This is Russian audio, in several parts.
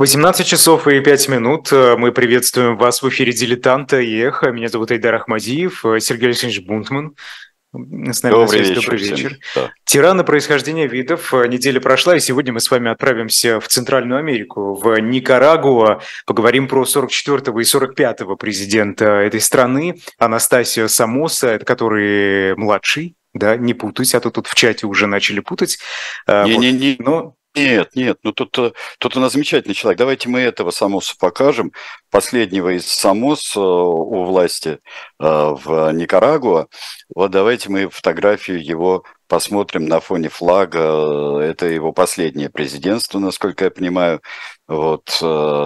18 часов и 5 минут. Мы приветствуем вас в эфире «Дилетанта» и «Эхо». Меня зовут Айдар Ахмадиев, Сергей Алексеевич Бунтман. С нами добрый вечер. Добрый вечер. Да. Тираны происхождения видов. Неделя прошла, и сегодня мы с вами отправимся в Центральную Америку, в Никарагуа. Поговорим про 44-го и 45-го президента этой страны, Анастасио Самоса, который младший, да, не путать, а то тут в чате уже начали путать. Не-не-не, вот. но нет, нет, ну тут, э, тут у нас замечательный человек. Давайте мы этого Самоса покажем. Последнего из Самос э, у власти э, в Никарагуа. Вот давайте мы фотографию его посмотрим на фоне флага. Это его последнее президентство, насколько я понимаю. Вот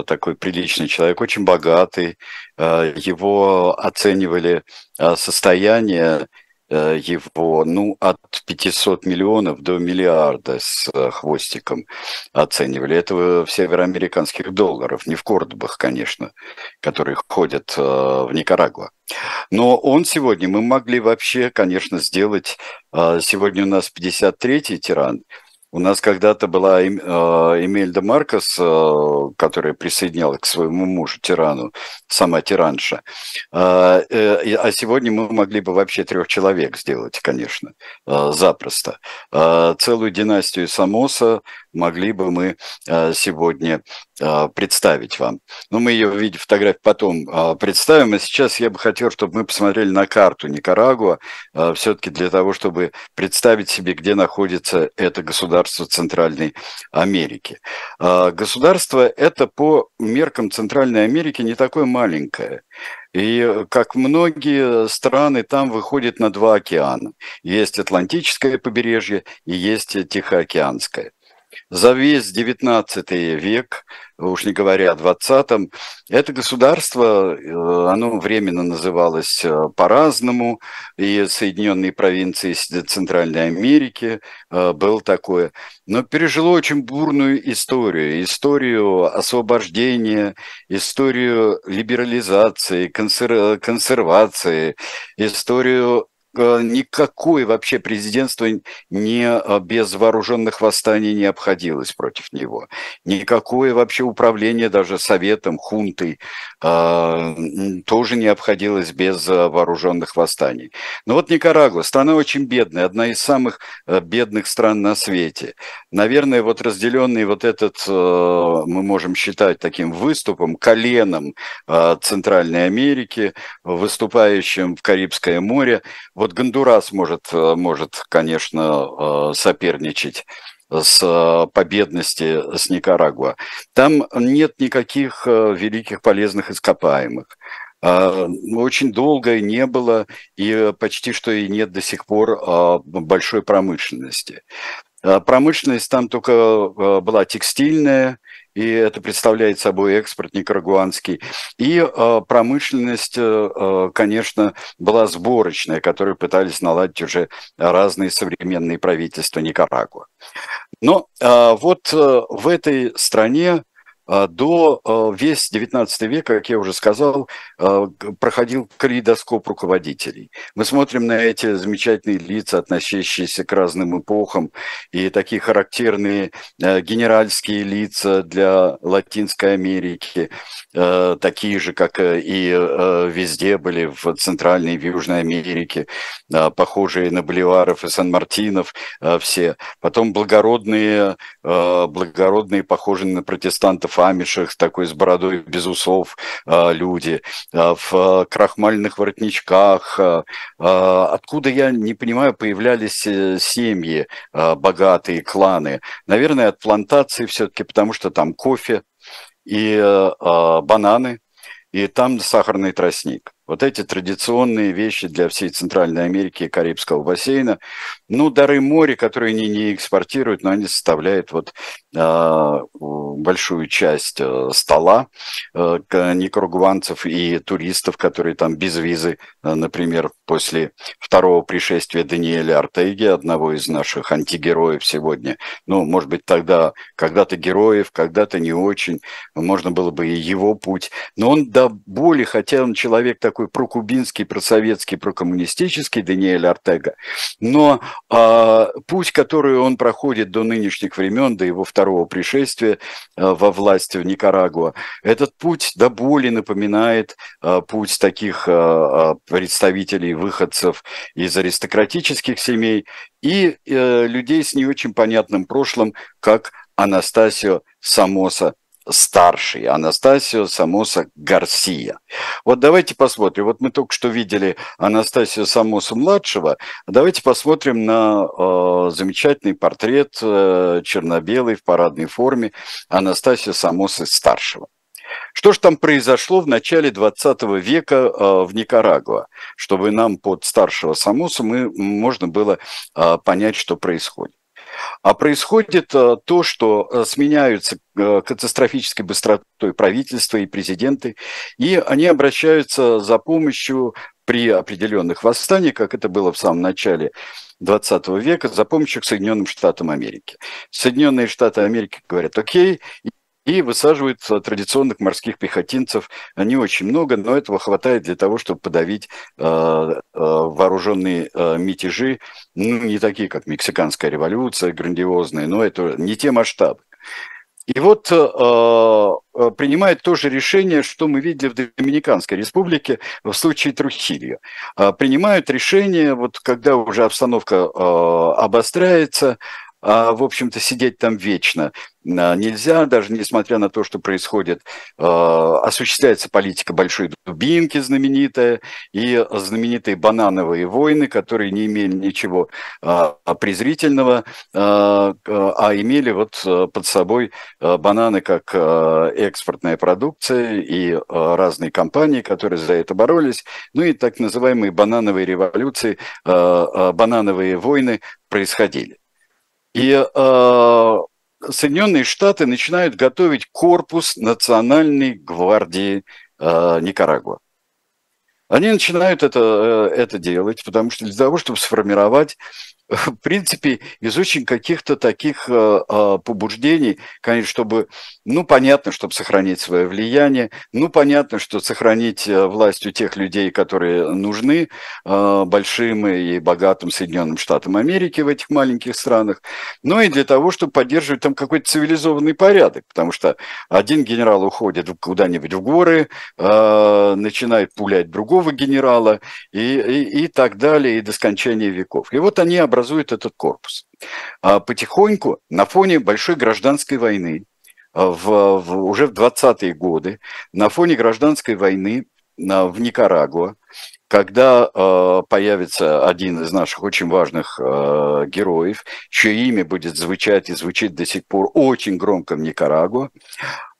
такой приличный человек, очень богатый. Его оценивали состояние его, ну, от 500 миллионов до миллиарда с э, хвостиком оценивали. Это в североамериканских долларов, не в кордобах, конечно, которые ходят э, в Никарагуа. Но он сегодня, мы могли вообще, конечно, сделать, сегодня у нас 53-й тиран – у нас когда-то была э, Эмельда Маркос, э, которая присоединялась к своему мужу, тирану, сама тиранша. А, э, а сегодня мы могли бы вообще трех человек сделать, конечно, запросто. А, целую династию Самоса могли бы мы сегодня представить вам. Но мы ее в виде фотографий потом представим. А сейчас я бы хотел, чтобы мы посмотрели на карту Никарагуа, все-таки для того, чтобы представить себе, где находится это государство Центральной Америки. А, государство это по меркам Центральной Америки не такое маленькое. И как многие страны, там выходит на два океана. Есть Атлантическое побережье и есть Тихоокеанское за весь XIX век, уж не говоря о XX, это государство, э, оно временно называлось э, по-разному, и Соединенные провинции Центральной Америки э, был такое, но пережило очень бурную историю, историю освобождения, историю либерализации, консер... консервации, историю никакое вообще президентство не э, без вооруженных восстаний не обходилось против него. Никакое вообще управление даже советом, хунтой э, тоже не обходилось без вооруженных восстаний. Но вот Никарагуа, страна очень бедная, одна из самых бедных стран на свете. Наверное, вот разделенный вот этот, мы можем считать таким выступом, коленом Центральной Америки, выступающим в Карибское море, вот Гондурас может, э, может, конечно, э, соперничать с э, победности с Никарагуа. Там нет никаких великих полезных ископаемых. А, очень долго не было и почти что и нет до сих пор большой промышленности. Промышленность там только была текстильная, и это представляет собой экспорт никарагуанский. И э, промышленность, э, э, конечно, была сборочная, которую пытались наладить уже разные современные правительства Никарагуа. Но вот в этой стране а, до а, весь 19 век, как я уже сказал, а, проходил калейдоскоп руководителей. Мы смотрим на эти замечательные лица, относящиеся к разным эпохам, и такие характерные генеральские лица для Латинской Америки, такие же, как и везде были в Центральной и Южной Америке, похожие на Боливаров и Сан-Мартинов все. Потом благородные, благородные, похожие на протестантов фамишах, такой с бородой без усов а, люди, а, в крахмальных воротничках. А, откуда, я не понимаю, появлялись э, семьи, богатые кланы? Наверное, от плантации все-таки, потому что там кофе и бананы, и там сахарный тростник. Вот эти традиционные вещи для всей Центральной Америки и Карибского бассейна. Ну, дары моря, которые они не экспортируют, но они составляют вот э, большую часть э, стола э, никарагуанцев и туристов, которые там без визы, э, например, после второго пришествия Даниэля Артеги, одного из наших антигероев сегодня. Ну, может быть, тогда когда-то героев, когда-то не очень, можно было бы и его путь. Но он до боли, хотя он человек такой такой прокубинский, просоветский, прокоммунистический Даниэль Артега. Но э, путь, который он проходит до нынешних времен, до его второго пришествия э, во власти в Никарагуа, этот путь до боли напоминает э, путь таких э, представителей, выходцев из аристократических семей и э, людей с не очень понятным прошлым, как Анастасио Самоса старший, Анастасио Самоса Гарсия. Вот давайте посмотрим. Вот мы только что видели Анастасио Самоса младшего. Давайте посмотрим на э, замечательный портрет э, черно-белый в парадной форме Анастасио Самоса старшего. Что же там произошло в начале 20 века э, в Никарагуа, чтобы нам под старшего Самоса мы, можно было э, понять, что происходит. А происходит э, то, что э, сменяются э, катастрофической быстротой правительства и президенты, и они обращаются за помощью при определенных восстаниях, как это было в самом начале 20 века, за помощью к Соединенным Штатам Америки. Соединенные Штаты Америки говорят, окей, и высаживают традиционных морских пехотинцев. Не очень много, но этого хватает для того, чтобы подавить э, э, вооруженные э, мятежи, ну, не такие, как Мексиканская революция, грандиозные, но это не те масштабы. И вот э, принимает то же решение, что мы видели в Доминиканской республике в случае Трухильо. Э, принимают решение, вот когда уже обстановка э, обостряется, а, в общем-то, сидеть там вечно а, нельзя, даже несмотря на то, что происходит, а, осуществляется политика большой дубинки знаменитая и знаменитые банановые войны, которые не имели ничего презрительного, а имели вот под собой бананы как экспортная продукция и разные компании, которые за это боролись, ну и так называемые банановые революции, банановые войны происходили. И э, Соединенные Штаты начинают готовить корпус Национальной гвардии э, Никарагуа. Они начинают это, э, это делать, потому что для того, чтобы сформировать в принципе, из очень каких-то таких э, э, побуждений, конечно, чтобы, ну, понятно, чтобы сохранить свое влияние, ну, понятно, что сохранить э, власть у тех людей, которые нужны большим и богатым Соединенным Штатам Америки в этих маленьких странах, но и для того, чтобы поддерживать там какой-то цивилизованный порядок, потому что один генерал уходит куда-нибудь в горы, начинает пулять другого генерала и, и, и так далее, и до скончания веков. И вот они образует этот корпус. А потихоньку на фоне большой гражданской войны, а, в, в, уже в 20-е годы, на фоне гражданской войны на, в Никарагуа, когда появится один из наших очень важных героев, чье имя будет звучать и звучит до сих пор очень громко в Никарагуа,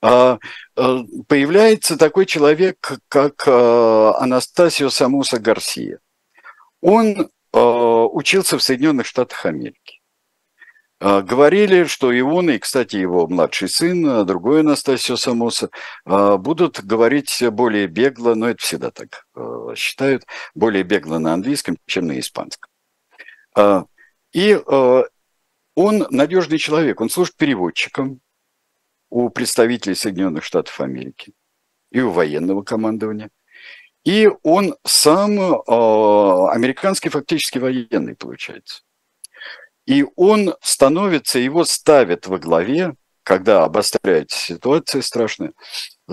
появляется такой человек, как э, Анастасио Самуса Гарсия. Он учился в Соединенных Штатах Америки. Э, говорили, что и он, и, кстати, его младший сын, э, другой Анастасио Самоса, будут говорить более бегло, но это всегда так считают, более бегло на английском, чем на испанском. И он надежный человек, он служит переводчиком у представителей Соединенных Штатов Америки и у военного командования – и он сам э, американский фактически военный, получается. И он становится, его ставят во главе, когда обостряется ситуация страшная,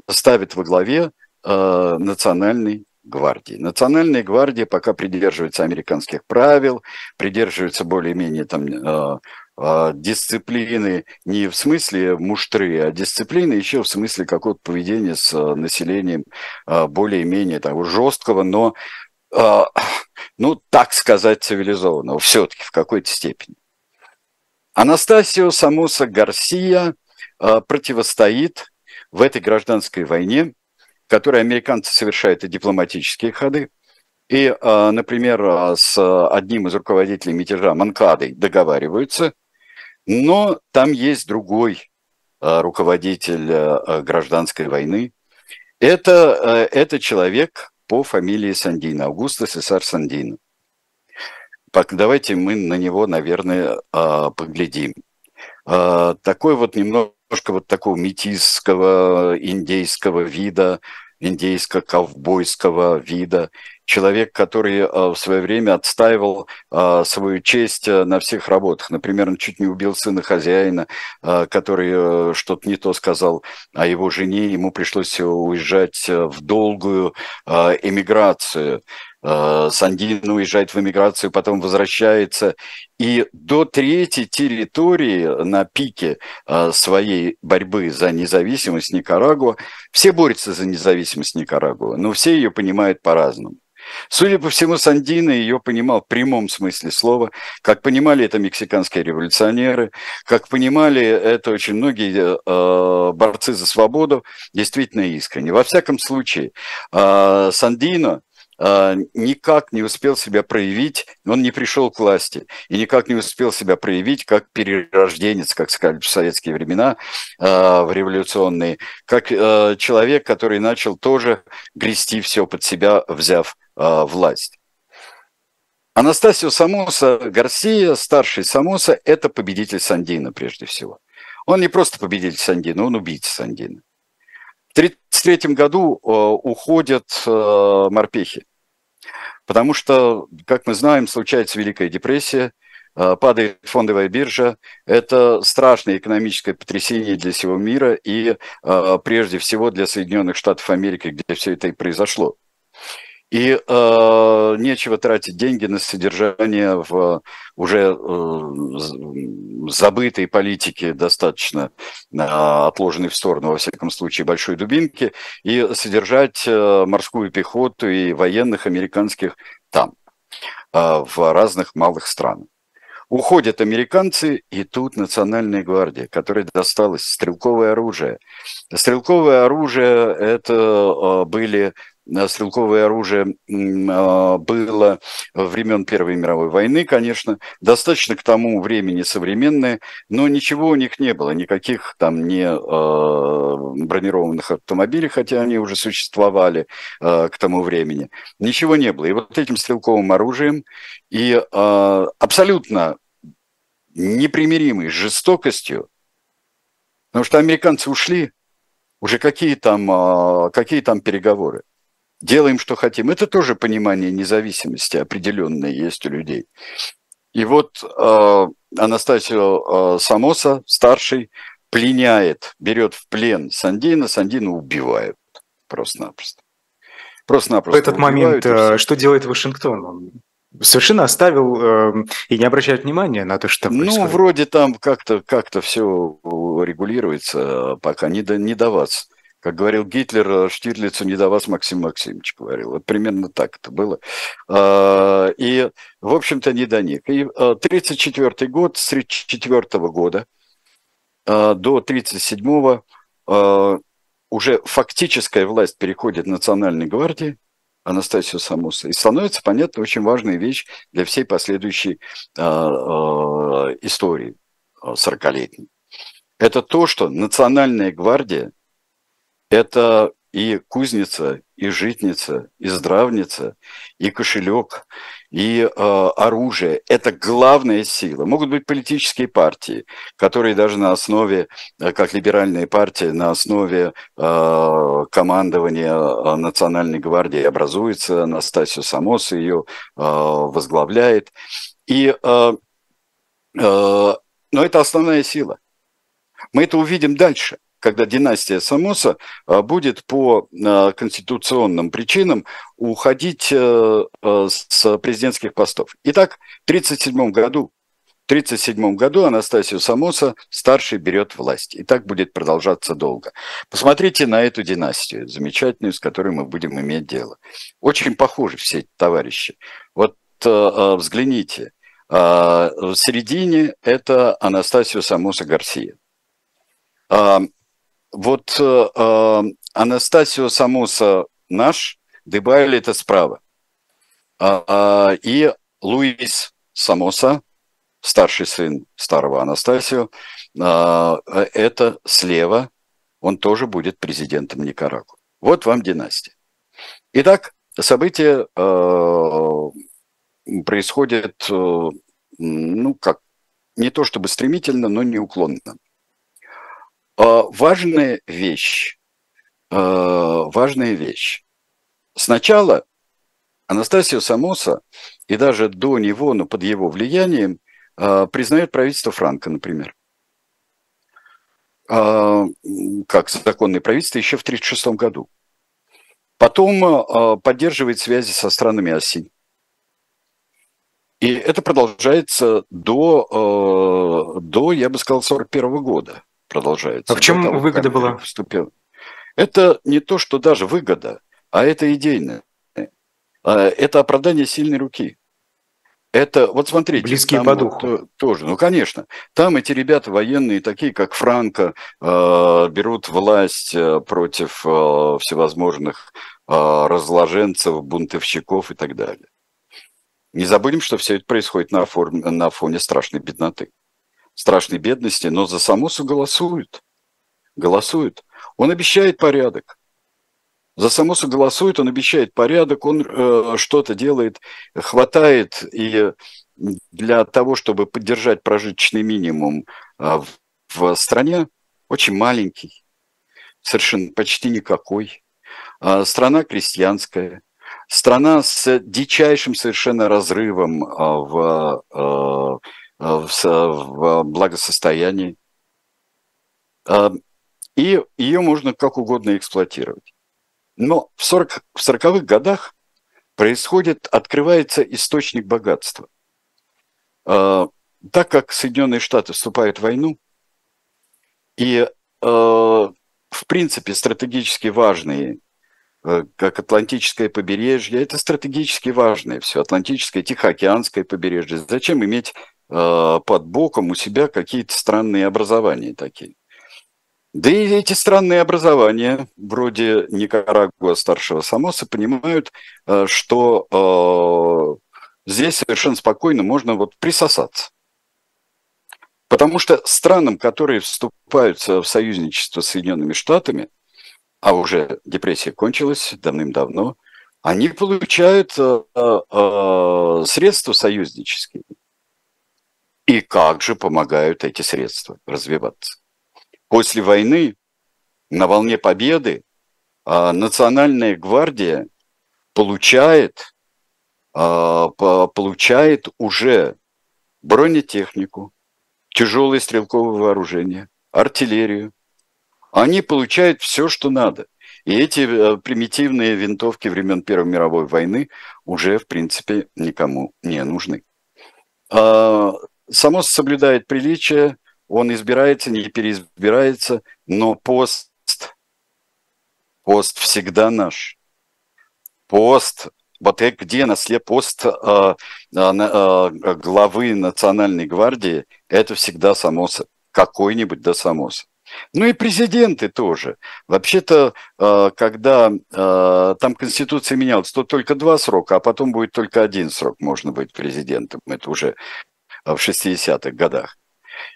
ставит во главе э, национальной гвардии. Национальная гвардия пока придерживается американских правил, придерживается более-менее там э, дисциплины не в смысле муштры, а дисциплины еще в смысле какого-то поведения с а, населением а, более-менее того жесткого, но, ну, так сказать, цивилизованного, все-таки в какой-то степени. Анастасио Самоса Гарсия противостоит в этой гражданской войне, в американцы совершают и дипломатические ходы, и, например, с одним из руководителей мятежа Манкадой договариваются, но там есть другой а, руководитель а, а, гражданской войны. Это, это человек по фамилии Сандина, Аугусто Сесар Сандина. Давайте мы на него, наверное, поглядим. Такой вот немножко вот такого метисского индейского вида, индейско-ковбойского вида, человек, который э, в свое время отстаивал э, свою честь э, на всех работах. Например, он чуть не убил сына хозяина, который что-то не то сказал о его жене, ему пришлось уезжать в долгую эмиграцию. Сандин уезжает в эмиграцию, потом возвращается. И до третьей территории на пике своей борьбы за независимость Никарагуа, все борются за независимость Никарагуа, но все ее понимают по-разному. Судя по всему, Сандино ее понимал в прямом смысле слова, как понимали это мексиканские революционеры, как понимали это очень многие э, борцы за свободу, действительно искренне. Во всяком случае, э, Сандино э, никак не успел себя проявить, он не пришел к власти, и никак не успел себя проявить как перерожденец, как сказали в советские времена, э, в революционные, как э, человек, который начал тоже грести все под себя, взяв э, власть. Анастасио Самоса Гарсия, старший Самоса, это победитель Сандина прежде всего. Он не просто победитель Сандина, он убийца Сандина. В 1933 году э, уходят э, морпехи, потому что, как мы знаем, случается Великая депрессия, падает фондовая биржа. Это страшное экономическое потрясение для всего мира и прежде всего для Соединенных Штатов Америки, где все это и произошло. И э, нечего тратить деньги на содержание в уже э, забытой политике, достаточно э, отложенной в сторону, во всяком случае, большой дубинки, и содержать э, морскую пехоту и военных американских там, э, в разных малых странах. Уходят американцы, и тут Национальная гвардия, которой досталось стрелковое оружие. Стрелковое оружие – это э, были стрелковое оружие а, было времен Первой мировой войны, конечно, достаточно к тому времени современное, но ничего у них не было, никаких там не а, бронированных автомобилей, хотя они уже существовали а, к тому времени, ничего не было. И вот этим стрелковым оружием и абсолютно непримиримой жестокостью, потому что американцы ушли, уже какие там, какие там переговоры делаем, что хотим. Это тоже понимание независимости определенное есть у людей. И вот э, Анастасио э, Самоса, старший, пленяет, берет в плен Сандина, Сандина убивают просто-напросто. Просто-напросто. В этот момент э, что делает Вашингтон? Он совершенно оставил э, и не обращает внимания на то, что там ну, происходит. Ну, вроде там как-то как все регулируется, пока не до, не до вас. Как говорил Гитлер, э, Штирлицу не до вас Максим Максимович говорил. Вот примерно так это было. А, и, в общем-то, не до них. И 1934 э, год, с 1934 года э, до 1937 уже фактическая власть переходит Национальной гвардии, Анастасию Самуса. И становится, понятно, очень важная вещь для всей последующей истории 40-летней. Это то, что Национальная гвардия – это и кузница, и житница, и здравница, и кошелек, и э, оружие. Это главная сила. Могут быть политические партии, которые даже на основе, э, как либеральная партия, на основе э, командования э, Национальной гвардии образуется. Анастасию Самос ее э, возглавляет. И, э, э, но это основная сила. Мы это увидим дальше – когда династия Самоса а, будет по а, конституционным причинам уходить э, э, с президентских постов. Итак, в 1937 году в 1937 году Анастасию Самоса старший берет власть. И так будет продолжаться долго. Посмотрите на эту династию, замечательную, с которой мы будем иметь дело. Очень похожи все эти товарищи. Вот э, взгляните. В середине это Анастасию Самоса Гарсия вот э, э, Анастасио Самоса наш, Дебайли это справа. А, а, и Луис Самоса, старший сын старого Анастасио, а, это слева, он тоже будет президентом Никарагуа. Вот вам династия. Итак, события э, происходят, э, ну как, не то чтобы стремительно, но неуклонно. А, важная вещь. важная вещь. Сначала Анастасио Самоса и даже до него, но под его влиянием, признает правительство Франка, например. Как законное правительство еще в 1936 году. Потом поддерживает связи со странами оси. И это продолжается до, до я бы сказал, 41 года. Продолжается. А в чем того, выгода была? Вступил. Это не то, что даже выгода, а это идейное. А, это оправдание сильной руки. Это, вот смотрите. Близкие там по духу. Вот, тоже, ну, конечно. Там эти ребята военные, такие как Франко, э, берут власть э, против э, всевозможных э, разложенцев, бунтовщиков и так далее. Не забудем, что все это происходит на, фоне, на фоне страшной бедноты, страшной бедности, но за Самосу голосуют. Голосуют. Он обещает порядок. За Самосу голосует, он обещает порядок, он э, что-то делает, хватает и для того, чтобы поддержать прожиточный минимум э, в, в стране, очень маленький, совершенно почти никакой. Э, страна крестьянская, страна с дичайшим совершенно разрывом а, в, в, в благосостоянии. И ее можно как угодно эксплуатировать. Но в, 40, в 40-х годах происходит, открывается источник богатства. Так как Соединенные Штаты вступают в войну, и в принципе стратегически важные Э, как Атлантическое побережье, это стратегически важное все, Атлантическое, Тихоокеанское побережье. Зачем иметь э, под боком у себя какие-то странные образования такие? Да и эти странные образования, вроде Никарагуа старшего Самоса, понимают, э, что э, здесь совершенно спокойно можно вот присосаться. Потому что странам, которые вступают в союзничество с Соединенными Штатами – а уже депрессия кончилась давным-давно, они получают э, э, средства союзнические. И как же помогают эти средства развиваться? После войны, на волне победы, э, Национальная гвардия получает, э, получает уже бронетехнику, тяжелое стрелковое вооружение, артиллерию, они получают все, что надо. И эти э, примитивные винтовки времен Первой мировой войны уже, в принципе, никому не нужны. А, Самос соблюдает приличие, он избирается, не переизбирается, но пост, пост всегда наш. Пост, вот где на след пост а, а, главы Национальной гвардии, это всегда Самос, какой-нибудь да Самос. Ну и президенты тоже. Вообще-то, э, когда э, там Конституция менялась, то только два срока, а потом будет только один срок можно быть президентом. Это уже в 60-х годах.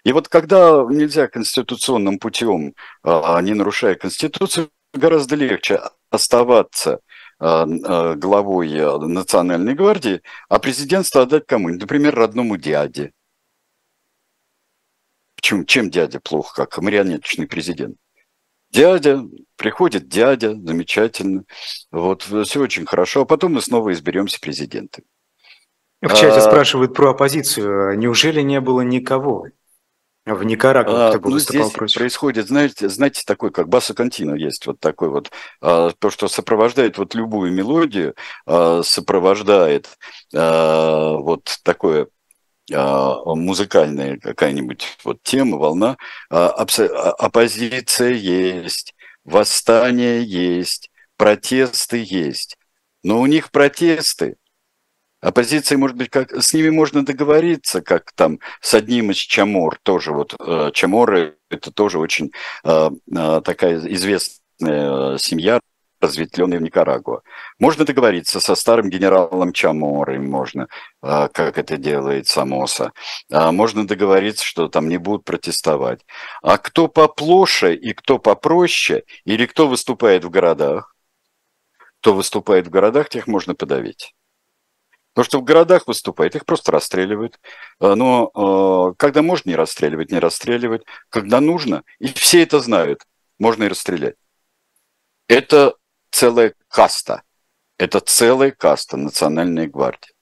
И вот когда нельзя конституционным путем, э, не нарушая Конституцию, гораздо легче оставаться главой Национальной гвардии, а президентство отдать кому-нибудь, например, родному дяде, чем, чем дядя плохо, как марионеточный президент? Дядя, приходит дядя, замечательно. Вот, все очень хорошо. А потом мы снова изберемся президентом. В чате а, спрашивают про оппозицию. Неужели не было никого? В Никарагуа кто бы ну, выступал здесь против? происходит, знаете, знаете, такой, как Баса Кантино есть, вот такой вот, а, то, что сопровождает вот любую мелодию, а, сопровождает а, вот такое а, музыкальная какая-нибудь вот тема, волна, а, а, оппозиция есть, восстание есть, протесты есть. Но у них протесты. Оппозиция, может быть, как с ними можно договориться, как там с одним из Чамор, тоже вот э, Чаморы, это тоже очень такая известная семья, разветвленный в Никарагуа. Можно договориться со старым генералом Чаморой, можно, как это делает Самоса. А, можно договориться, что там не будут протестовать. А кто поплоше и кто попроще, или кто выступает в городах, кто выступает в городах, тех можно подавить. Потому что в городах выступает, их просто расстреливают. А, но когда можно не расстреливать, не расстреливать. Когда нужно, и все это знают, можно и расстрелять. Это целая каста. Это целая каста Национальной гвардии.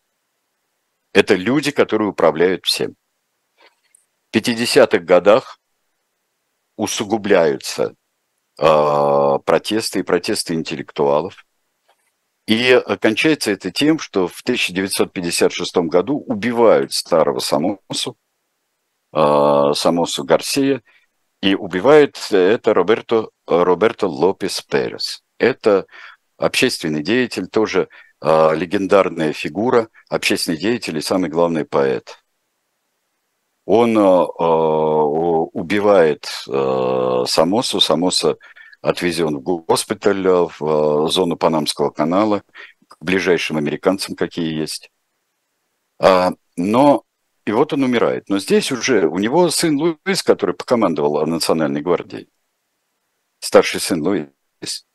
Это люди, которые управляют всем. В 50-х годах усугубляются э, протесты и протесты интеллектуалов. И кончается это тем, что в 1956 году убивают старого Самосу, э, Самосу Гарсия, и убивает это Роберто, Роберто Лопес Перес. Это общественный деятель, тоже э, легендарная фигура, общественный деятель и самый главный поэт. Он э, убивает э, Самосу, Самоса отвезен в госпиталь, в э, зону Панамского канала, к ближайшим американцам, какие есть. А, но и вот он умирает. Но здесь уже у него сын Луис, который покомандовал Национальной гвардией. Старший сын Луис.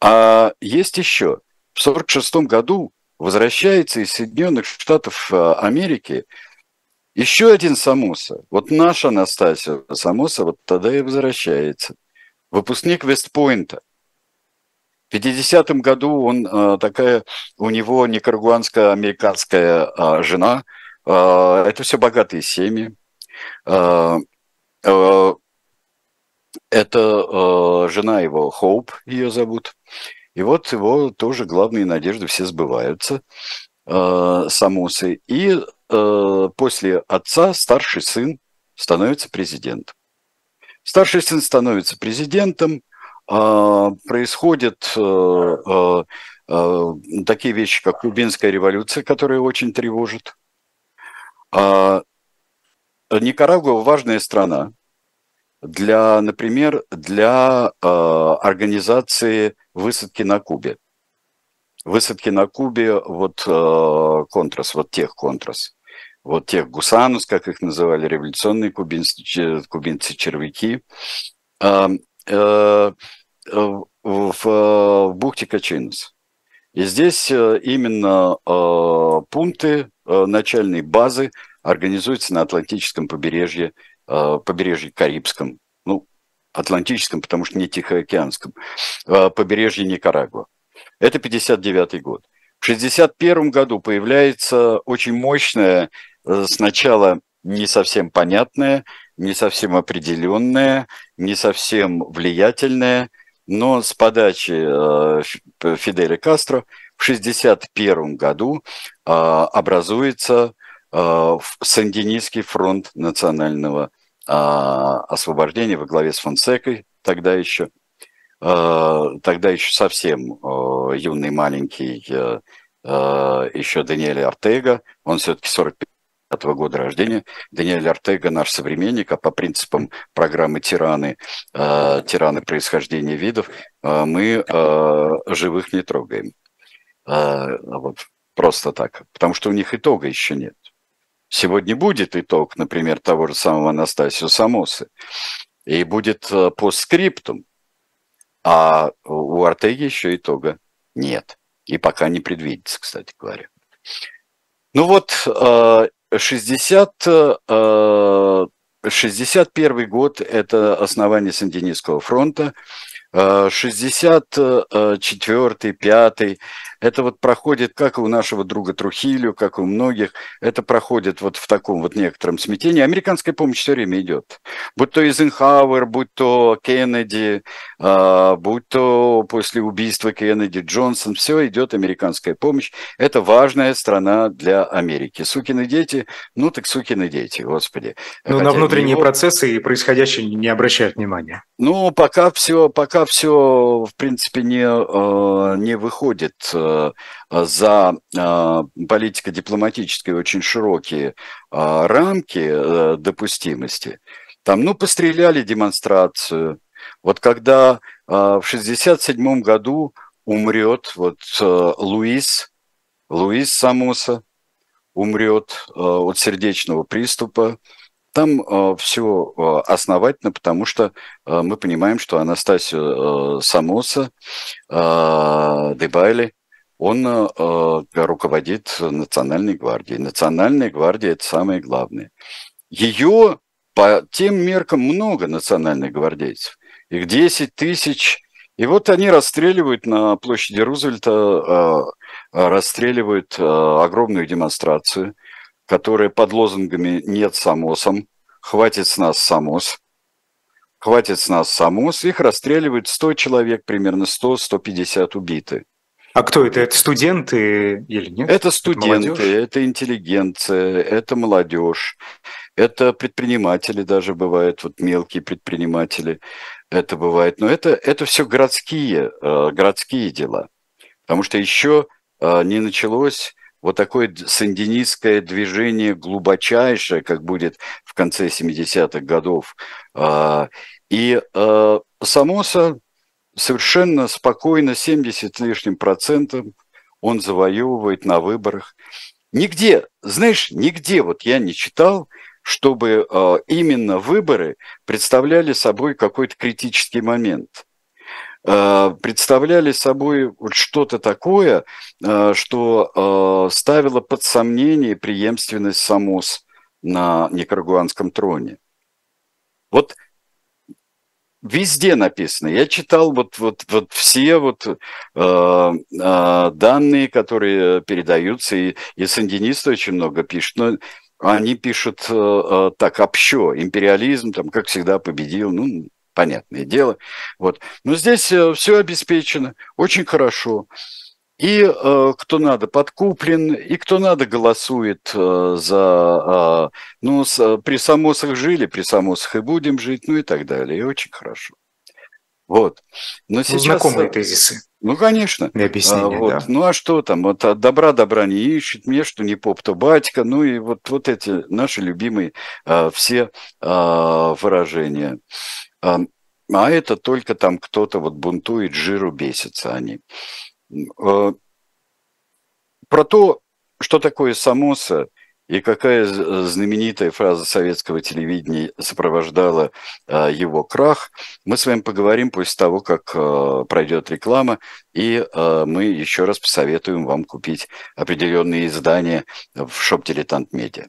А есть еще. В 1946 году возвращается из Соединенных Штатов э, Америки еще один Самоса. Вот наш Анастасия Самоса вот тогда и возвращается. Выпускник Вестпойнта. В 50-м году он э, такая, у него никарагуанская-американская э, жена. Это все богатые семьи. Это жена его, Хоуп, ее зовут. И вот его тоже главные надежды все сбываются, э, Самусы. И э, после отца старший сын становится президентом. Старший сын становится президентом, э, происходят э, э, э, такие вещи, как Кубинская революция, которая очень тревожит. Э, Никарагуа важная страна, для, например, для организации высадки на Кубе. Высадки на Кубе, вот контрас, вот тех контрас, вот тех гусанус, как их называли, революционные кубинцы, кубинцы-червяки, э, э, в, в бухте Качинус. И здесь э, именно э, пункты, э, начальные базы организуются на Атлантическом побережье Э, побережье Карибском, ну, Атлантическом, потому что не Тихоокеанском, э, побережье Никарагуа. Это 59 год. В 61 году появляется очень мощная, э, сначала не совсем понятная, не совсем определенная, не совсем влиятельная, но с подачи Фиделя Кастро в 61 году образуется Сандинистский фронт национального освобождения во главе с Фонсекой, тогда еще, тогда еще совсем юный, маленький, еще Даниэль Артега, он все-таки 45 -го года рождения. Даниэль Артега наш современник, а по принципам программы «Тираны», «Тираны происхождения видов» мы живых не трогаем. Вот, просто так. Потому что у них итога еще нет. Сегодня будет итог, например, того же самого Анастасио Самосы, и будет э, постскриптум, а у Артеги еще итога нет. И пока не предвидится, кстати говоря. Ну вот, 60, э, 61 э, год – это основание Сандинистского фронта, 64 5 это вот проходит, как и у нашего друга Трухилю, как и у многих, это проходит вот в таком вот некотором смятении. Американская помощь все время идет. Будь то Эйзенхауэр, будь то Кеннеди, а, будь то после убийства Кеннеди Джонсон, все идет американская помощь. Это важная страна для Америки. Сукины дети, ну так сукины дети, господи. Ну, на внутренние него... процессы и происходящее не обращают внимания. Ну, пока все, пока все, в принципе, не, а, не выходит Э, за э, политико-дипломатические очень широкие э, рамки допустимости. Там, ну, постреляли демонстрацию. Вот когда в 1967 году умрет вот Луис, Луис Самоса, умрет от сердечного приступа, там э, все э, основательно, потому что э, мы понимаем, что Анастасио э, Самоса, э, Дебайли, он э, руководит Национальной гвардией. Национальная гвардия – это самое главное. Ее по тем меркам много национальных гвардейцев. Их 10 тысяч И вот они расстреливают на площади Рузвельта, расстреливают огромную демонстрацию, которая под лозунгами «нет самосом», «хватит с нас самос», «хватит с нас самос», их расстреливают 100 человек, примерно 100-150 убиты. А кто это? Это студенты или нет? Это студенты, это, это интеллигенция, это молодежь, это предприниматели даже бывают, вот мелкие предприниматели это бывает. Но это, это все городские, э, городские дела. Потому что еще э, не началось вот такое сандинистское движение глубочайшее, как будет в конце 70-х годов. Э, и Самоса совершенно спокойно, 70 с лишним процентом он завоевывает на выборах. Нигде, знаешь, нигде вот я не читал, чтобы э, именно выборы представляли собой какой-то критический момент э, представляли собой вот что-то такое, э, что ставило под сомнение преемственность Самос на никарагуанском троне. Вот Везде написано. Я читал вот, вот, вот все вот, э, э, данные, которые передаются, и, и сандинисты очень много пишут, но они пишут э, э, так, общо, империализм, там, как всегда, победил, ну, понятное дело. Вот. Но здесь э, все обеспечено, очень хорошо. И э, кто надо подкуплен, и кто надо голосует э, за... Э, ну, с, при самосах жили, при самосах и будем жить, ну и так далее. И очень хорошо. Вот. Но ну, сейчас... Знакомые тезисы. Ну, конечно. И объяснение, а, вот. да. Ну, а что там? Вот от добра добра не ищет, мне что не поп, то батька. Ну, и вот, вот эти наши любимые а, все а, выражения. А, а это только там кто-то вот бунтует, жиру бесится они. Э, про то, что такое самоса и какая знаменитая фраза советского телевидения сопровождала э, его крах, мы с вами поговорим после того, как э, пройдет реклама, и мы еще раз посоветуем вам купить определенные издания в шоп «Дилетант Медиа».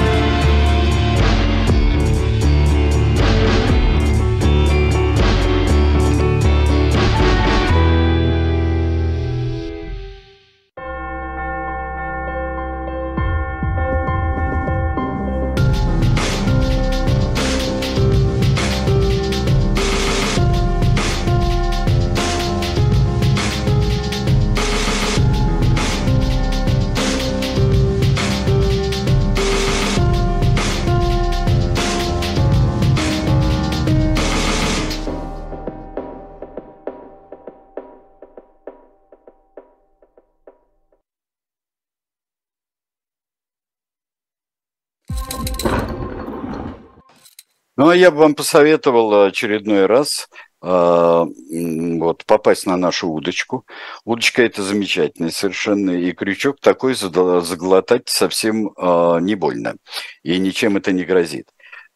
Ну, а я бы вам посоветовал очередной раз э, вот, попасть на нашу удочку. Удочка это замечательная совершенно, и крючок такой заглотать совсем э, не больно, и ничем это не грозит.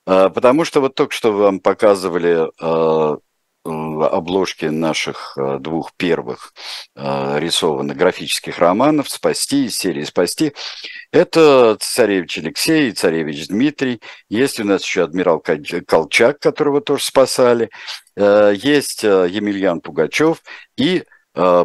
Э, потому что вот только что вам показывали обложки наших э, двух первых э, рисованных графических романов «Спасти» из серии «Спасти». Это царевич Алексей и царевич Дмитрий. Есть у нас еще адмирал Колчак, которого тоже спасали. Э, есть Емельян Пугачев и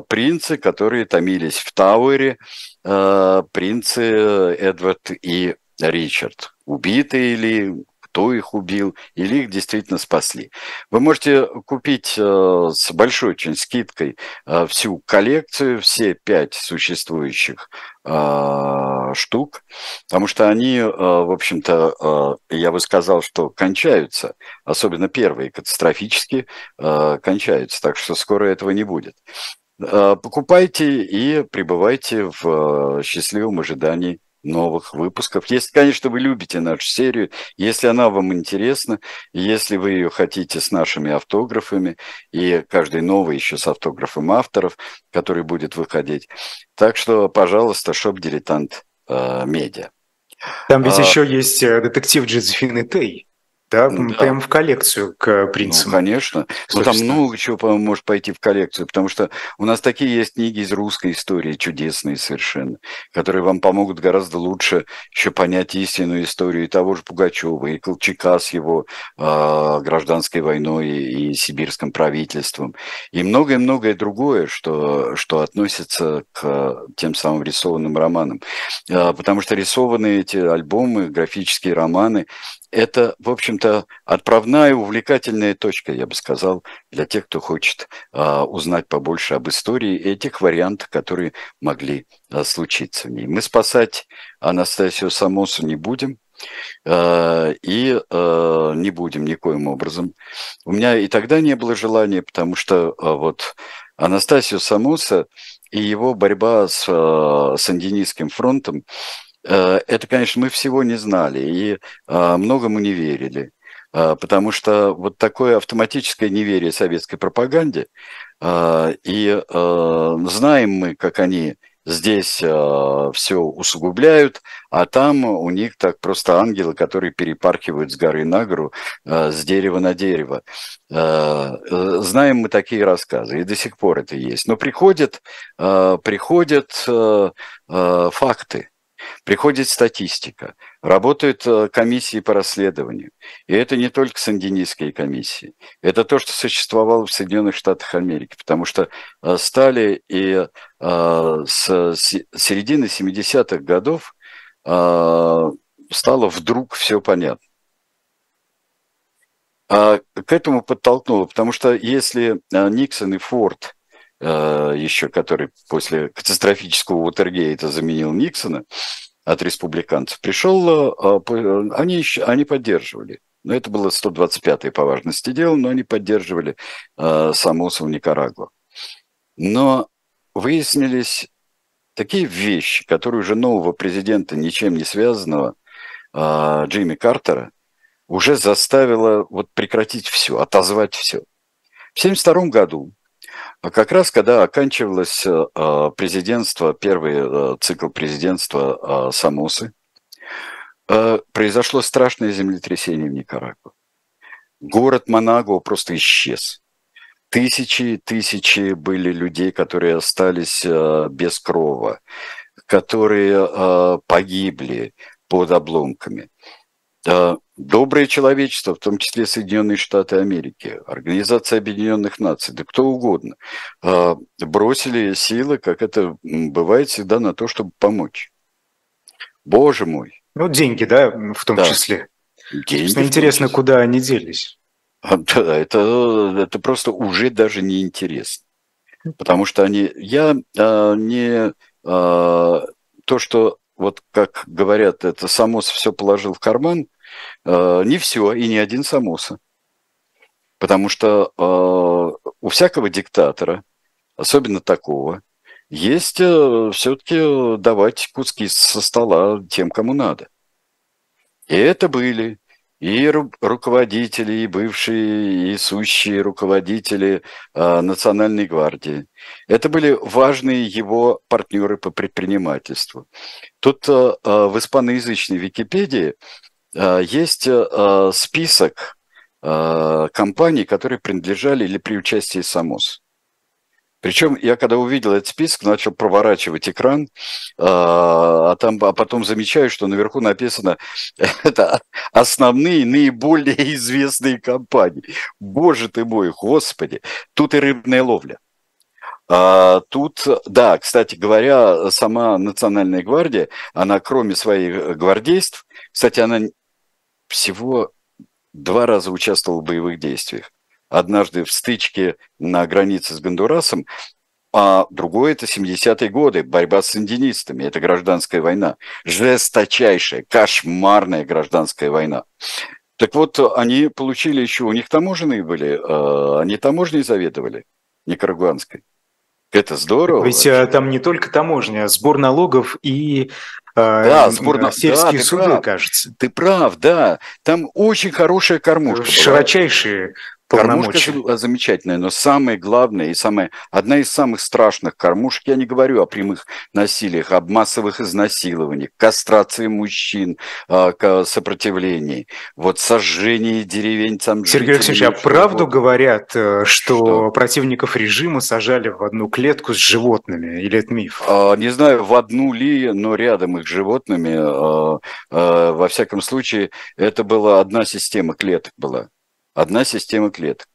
принцы, которые томились в Тауэре, принцы Эдвард и Ричард. Убитые или кто их убил, или их действительно спасли. Вы можете купить э, с большой очень скидкой э, всю коллекцию, все пять существующих э, штук, потому что они, в общем-то, я бы сказал, что кончаются, особенно первые катастрофически кончаются, так что скоро этого не будет. Покупайте и пребывайте в счастливом ожидании новых выпусков. Если, конечно, вы любите нашу серию, если она вам интересна, если вы ее хотите с нашими автографами, и каждый новый еще с автографом авторов, который будет выходить. Так что, пожалуйста, шоп-дилетант э, медиа. Там ведь а... еще есть э, детектив Джозефины Тей да, да. прямо в коллекцию к принцам. Ну, конечно. Ну, там много чего, по-моему, может пойти в коллекцию, потому что у нас такие есть книги из русской истории, чудесные совершенно, которые вам помогут гораздо лучше еще понять истинную историю и того же Пугачева, и Колчака с его э, гражданской войной и, и сибирским правительством, и многое-многое другое, что, что относится к тем самым рисованным романам. Э, потому что рисованные эти альбомы, графические романы, это, в общем-то, отправная увлекательная точка, я бы сказал, для тех, кто хочет а, узнать побольше об истории этих вариантах, которые могли а, случиться в ней. Мы спасать Анастасию Самосу не будем, а, и а, не будем никоим образом. У меня и тогда не было желания, потому что а, вот Анастасию Самоса и его борьба с а, Сандинистским фронтом Э, это, конечно, мы всего не знали и а, многому не верили, а, потому что вот такое автоматическое неверие советской пропаганде, а, и знаем мы, как они здесь все усугубляют, а там у них так просто ангелы, которые перепаркивают с горы на гору, с дерева на дерево. Знаем мы такие рассказы, и до сих пор это есть. Но приходят, приходят факты, Приходит статистика, работают э, комиссии по расследованию. И это не только сандинистские комиссии. Это то, что существовало в Соединенных Штатах Америки. Потому что э, стали и э, с середины 70-х годов стало вдруг все понятно. А к этому подтолкнуло, потому что если Никсон и Форд – еще, который после катастрофического Уотергейта заменил Никсона от республиканцев, пришел, э, э, они, еще, они поддерживали. Но это было 125-е по важности дело, но они поддерживали в Никарагуа. Но выяснились такие вещи, которые уже нового президента, ничем не связанного, Джимми Картера, уже заставило вот прекратить все, отозвать все. В 1972 году а как раз, когда оканчивалось э, а, президентство, первый э, цикл президентства э, Самосы, произошло страшное землетрясение в Никарагуа. Город Манагуа просто исчез. Тысячи, тысячи были людей, которые остались без крова, которые погибли под обломками доброе человечество, в том числе Соединенные Штаты Америки, Организация Объединенных Наций, да кто угодно, а, бросили силы, как это бывает всегда, на то, чтобы помочь. Боже мой. Ну, деньги, да, в том да. числе. Деньги. Интересно, числе. куда они делись. А, да, это, это просто уже даже не интересно. Потому что они... Я а, не... А, то, что вот как говорят, это Самос все положил в карман, э, не все и не один Самоса. Потому что э, у всякого диктатора, особенно такого, есть э, все-таки давать куски со стола тем, кому надо. И это были и ру- руководители, и бывшие, и сущие руководители э, Национальной гвардии. Это были важные его партнеры по предпринимательству. Тут э в испаноязычной Википедии э, есть э, список э, компаний, которые принадлежали или при участии САМОС. Причем я когда увидел этот список, начал проворачивать экран, а, а, там, а потом замечаю, что наверху написано это основные, наиболее известные компании. Боже ты мой, господи, тут и рыбная ловля. А, тут, да, кстати говоря, сама Национальная гвардия, она кроме своих гвардейств, кстати, она всего два раза участвовала в боевых действиях однажды в стычке на границе с Гондурасом, а другое – это 70-е годы, борьба с сандинистами, это гражданская война. Жесточайшая, кошмарная гражданская война. Так вот, они получили еще, у них таможенные были, а, они таможней заведовали, никарагуанской. Это здорово. Ведь вообще. там не только таможня, сбор налогов и да, сборная, сельские да, суды, прав. кажется. Ты прав, да. Там очень хорошая кормушка. Широчайшие Кормушка замечательная, но самое главное и самое, одна из самых страшных кормушек, я не говорю о прямых насилиях, об массовых изнасилованиях, кастрации мужчин, а, сопротивлении, вот сожжении деревень там. Сергей Алексеевич, а правду говорят, э, что, что противников режима сажали в одну клетку с животными, или это миф? А, не знаю, в одну ли, но рядом их с животными. А, во всяком случае, это была одна система клеток была одна система клеток.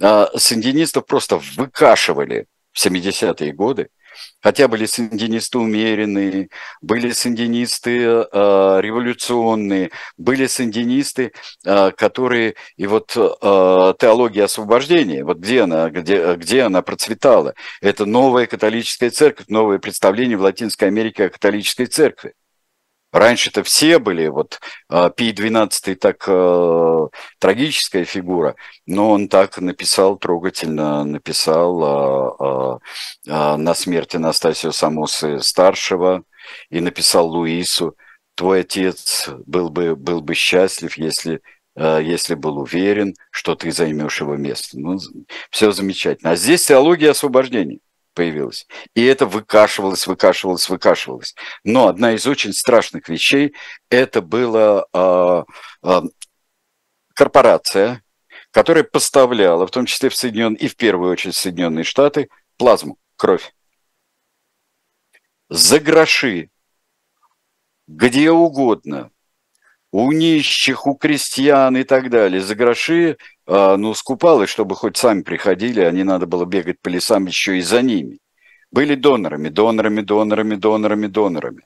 А сандинистов просто выкашивали в 70-е годы, хотя были сандинисты умеренные, были сандинисты э, революционные, были сандинисты, э, которые и вот э, теология освобождения, вот где она, где, где она процветала, это новая католическая церковь, новое представление в Латинской Америке о католической церкви. Раньше-то все были, вот Пий XII так э, трагическая фигура, но он так написал трогательно, написал э, э, на смерть Анастасию Самосы старшего и написал Луису, твой отец был бы, был бы счастлив, если если был уверен, что ты займешь его место. Ну, все замечательно. А здесь теология освобождения появилась. И это выкашивалось, выкашивалось, выкашивалось. Но одна из очень страшных вещей это была э, э, корпорация, которая поставляла, в том числе в Соединенные, и в первую очередь в Соединенные Штаты, плазму, кровь. За гроши, где угодно, у нищих, у крестьян и так далее, за гроши а, ну, скупалось, чтобы хоть сами приходили, а не надо было бегать по лесам еще и за ними. Были донорами, донорами, донорами, донорами, донорами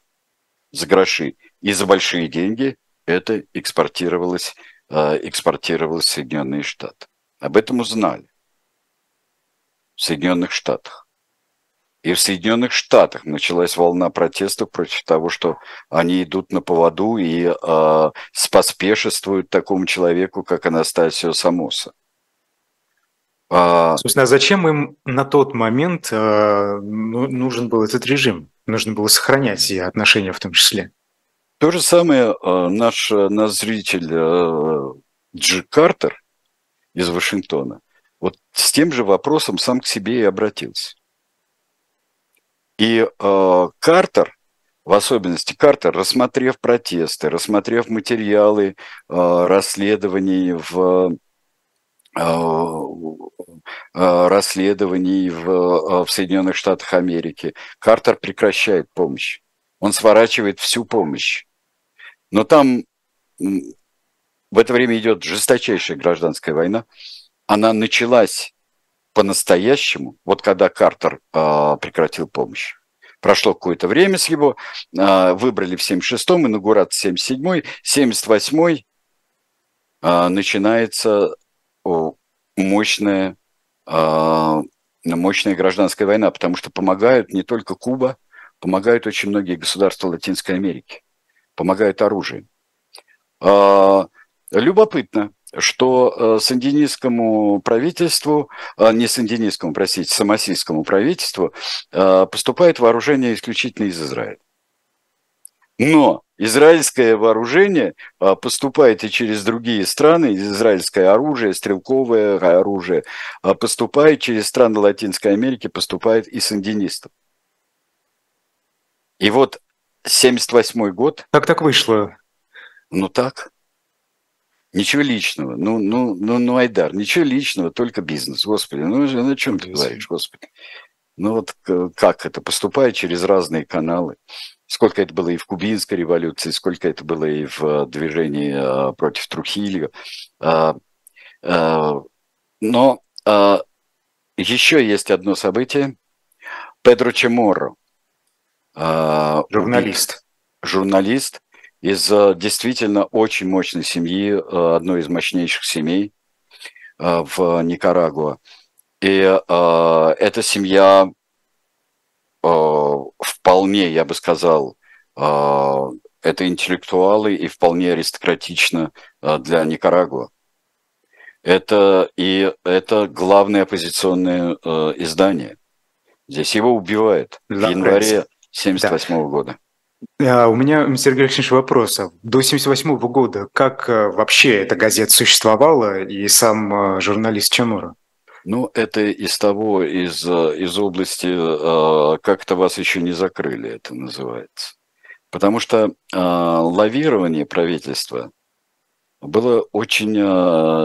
за гроши. И за большие деньги это экспортировалось, а, экспортировалось в Соединенные Штаты. Об этом узнали в Соединенных Штатах. И в Соединенных Штатах началась волна протестов против того, что они идут на поводу и э, споспешествуют такому человеку, как Анастасио Самоса. А... Собственно, а зачем им на тот момент э, нужен был этот режим? Нужно было сохранять и отношения в том числе. То же самое э, наш, наш зритель э, Джи Картер из Вашингтона вот с тем же вопросом сам к себе и обратился. И э, Картер, в особенности Картер, рассмотрев протесты, рассмотрев материалы э, расследований в э, э расследований в, э, в Соединенных Штатах Америки, Картер прекращает помощь. Он сворачивает всю помощь. Но там в это время идет жесточайшая гражданская война. Она началась по-настоящему, вот когда Картер э, прекратил помощь. Прошло какое-то время с его, э, выбрали в 76-м, инаугурат в 77-й, 78-й э, начинается о, мощная, э, мощная гражданская война, потому что помогают не только Куба, помогают очень многие государства Латинской Америки, помогают оружием. Э, любопытно, что э, сандинистскому правительству, э, не сандинистскому, простите, самосийскому правительству э, поступает вооружение исключительно из Израиля. Но израильское вооружение поступает и через другие страны, израильское оружие, стрелковое оружие поступает через страны Латинской Америки, поступает и сандинистов. И вот 78 год... Как так вышло? Ну так. Ничего личного. Ну, ну, ну, ну, Айдар, ничего личного, только бизнес. Господи, ну, ну о чем ты говоришь, Господи? Ну, вот как это поступает через разные каналы. Сколько это было и в кубинской революции, сколько это было и в э, движении э, против Трухилью. А, а, но а, еще есть одно событие. Педро Чеморро. Журналист. Журналист, из э, действительно очень мощной семьи, э, одной из мощнейших семей э, в Никарагуа. И эта семья вполне, я бы сказал, это интеллектуалы и вполне аристократично для Никарагуа. Это и это главное оппозиционное издание. Здесь его убивают в январе 1978 да. года. А, у меня, Сергей Алексеевич, вопрос. До 1978 года как э, вообще эта газета существовала и сам э, журналист Чамура? Ну, это из того, из, э, из области, как-то вас еще не закрыли, это называется. Потому что лавирование правительства было очень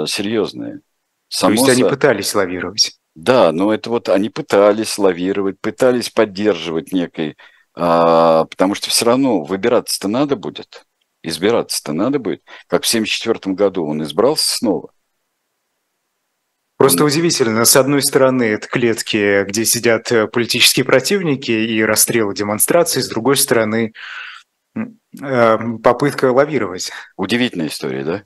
серьезное. Само То есть они пытались лавировать? Да, но это вот они пытались лавировать, пытались поддерживать некий а, потому что все равно выбираться-то надо будет, избираться-то надо будет. Как в 1974 году он избрался снова. Просто удивительно. С одной стороны, это клетки, где сидят э, политические противники и расстрелы демонстраций, с другой стороны, э, попытка лавировать. Удивительная история, да?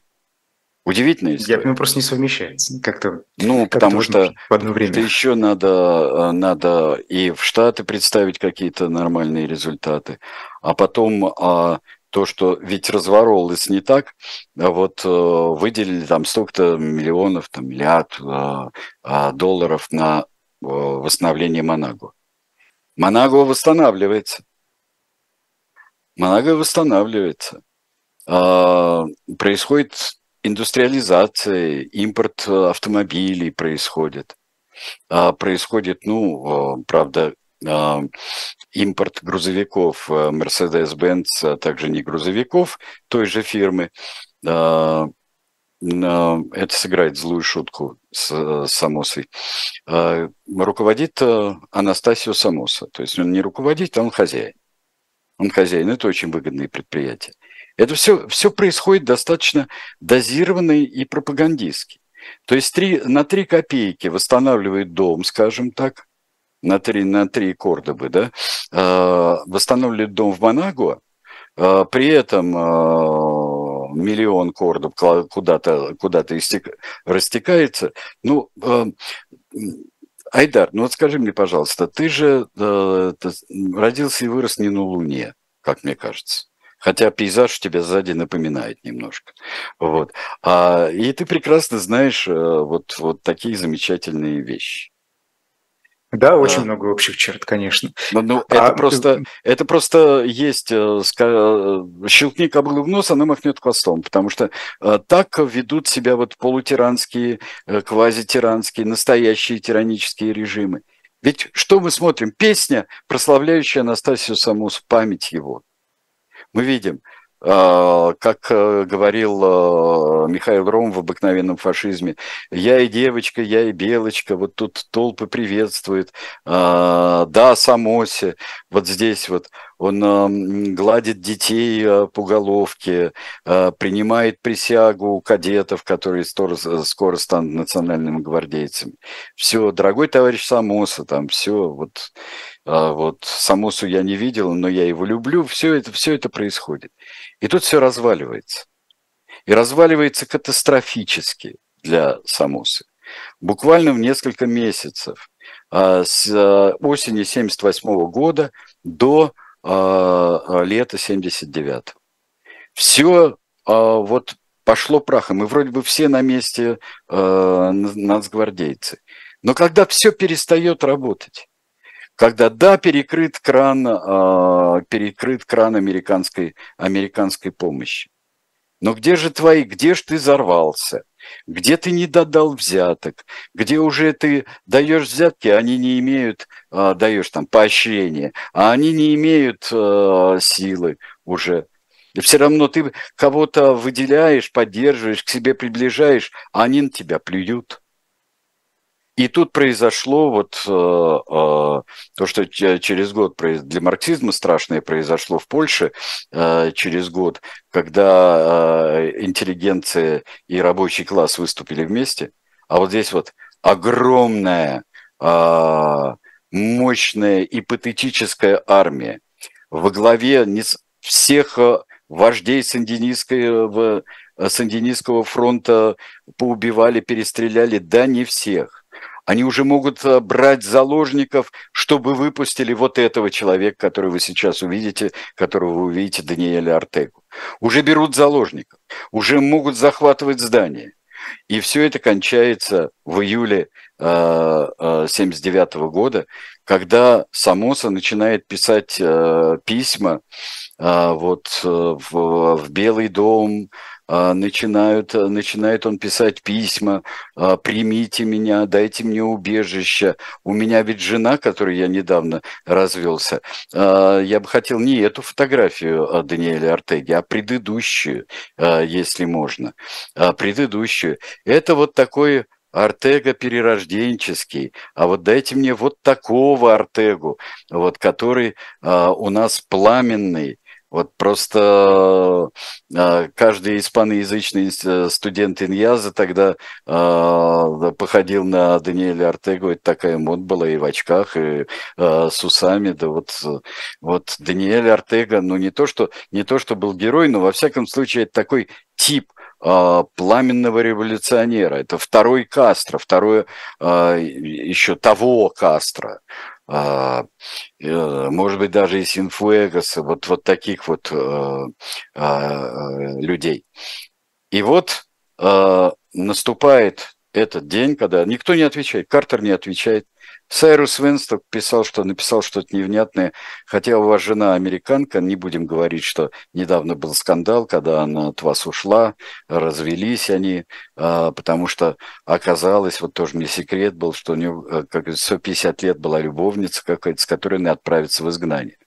Удивительная история. Я, ну, просто не совмещается. Как-то, ну, как потому что в одно время. Это еще надо, э, надо и в Штаты представить какие-то нормальные результаты, а потом а, то, что ведь разворолось не так, а вот а, выделили там столько-то миллионов, там миллиард а, а, долларов на а, восстановление Монаго. Монаго восстанавливается. Монаго восстанавливается. А, происходит индустриализация, импорт э, автомобилей происходит. А, происходит, ну, правда, а, импорт грузовиков э, Mercedes-Benz, а также не грузовиков той же фирмы. Это сыграет злую шутку с э, Самосой. Руководит Анастасио Самоса. То есть он не руководит, а он хозяин. Он хозяин. Это очень выгодные предприятия. Это все, все происходит достаточно дозированно и пропагандистски. То есть три, на три копейки восстанавливает дом, скажем так, на три, на три кордобы, да, э, восстанавливает дом в Манагуа, э, при этом э, миллион кордоб куда-то куда истек, растекается. Ну, э, Айдар, ну вот скажи мне, пожалуйста, ты же э, родился и вырос не на Луне, как мне кажется. Хотя пейзаж у тебя сзади напоминает немножко. Вот. А, и ты прекрасно знаешь э, вот, вот такие замечательные вещи. Да, очень а, много общих черт, конечно. Ну, ну это, а, просто, это просто есть, э, ска, щелкни каблук в нос, она махнет хвостом, потому что а, так ведут себя вот полутиранские, квазитиранские, настоящие тиранические режимы. Ведь что мы смотрим? Песня, прославляющая Анастасию Самус, память его мы видим, а, как э, говорил э, Михаил Ром в обыкновенном фашизме, я и девочка, я и белочка, вот тут толпы приветствуют, а, да, Самосе, вот здесь вот он гладит детей э, по головке, принимает присягу кадетов, которые скоро станут национальными гвардейцами. Все, дорогой товарищ Самоса, там все, вот а, вот Самусу я не видел, но я его люблю, все это, все это происходит. И тут все разваливается. И разваливается катастрофически для Самусы. Буквально в несколько месяцев, с осени 78 года до лета 79 Все вот пошло прахом, и вроде бы все на месте нацгвардейцы. Но когда все перестает работать, когда да, перекрыт кран, э, перекрыт кран американской, американской помощи. Но где же твои, где же ты взорвался? Где ты не додал взяток? Где уже ты даешь взятки, они не имеют, э, даешь там поощрение, а они не имеют э, силы уже. И все равно ты кого-то выделяешь, поддерживаешь, к себе приближаешь, а они на тебя плюют. И тут произошло вот э, э, то, что через год для марксизма страшное произошло в Польше э, через год, когда э, интеллигенция и рабочий класс выступили вместе. А вот здесь вот огромная, э, мощная патетическая армия во главе не всех э, вождей сандинистского, э, сандинистского фронта поубивали, перестреляли, да не всех они уже могут э, брать заложников, чтобы выпустили вот этого человека, которого вы сейчас увидите, которого вы увидите, Даниэля Артегу. Уже берут заложников, уже могут захватывать здания. И все это кончается в июле 1979 года, когда Самоса начинает писать письма вот в, в Белый дом, начинают, начинает он писать письма, а, примите меня, дайте мне убежище. У меня ведь жена, которой я недавно развелся. А, я бы хотел не эту фотографию Даниэля Артеги, а предыдущую, если можно. Предыдущую. Это вот такой Артега перерожденческий, а вот дайте мне вот такого Артегу, вот, который а, у нас пламенный, вот просто э, каждый испаноязычный э, студент Иньяза тогда э, походил на Даниэля Артегу. Это такая мод была и в очках, и с усами. Да вот, вот Даниэль Артега, ну не то, что, не то, что был герой, но во всяком случае это такой тип пламенного революционера. Это второй Кастро, второе еще того Кастро. А, э, может быть, даже и Синфуэгоса, вот, вот таких вот э, а, людей. И вот э, наступает этот день, когда никто не отвечает, Картер не отвечает, Сайрус Венсток писал, что написал что-то невнятное, хотя у вас жена американка, не будем говорить, что недавно был скандал, когда она от вас ушла, развелись они, а, потому что оказалось, вот тоже не секрет был, что у нее э, как 150 лет была любовница какая-то, с которой она отправится в изгнание.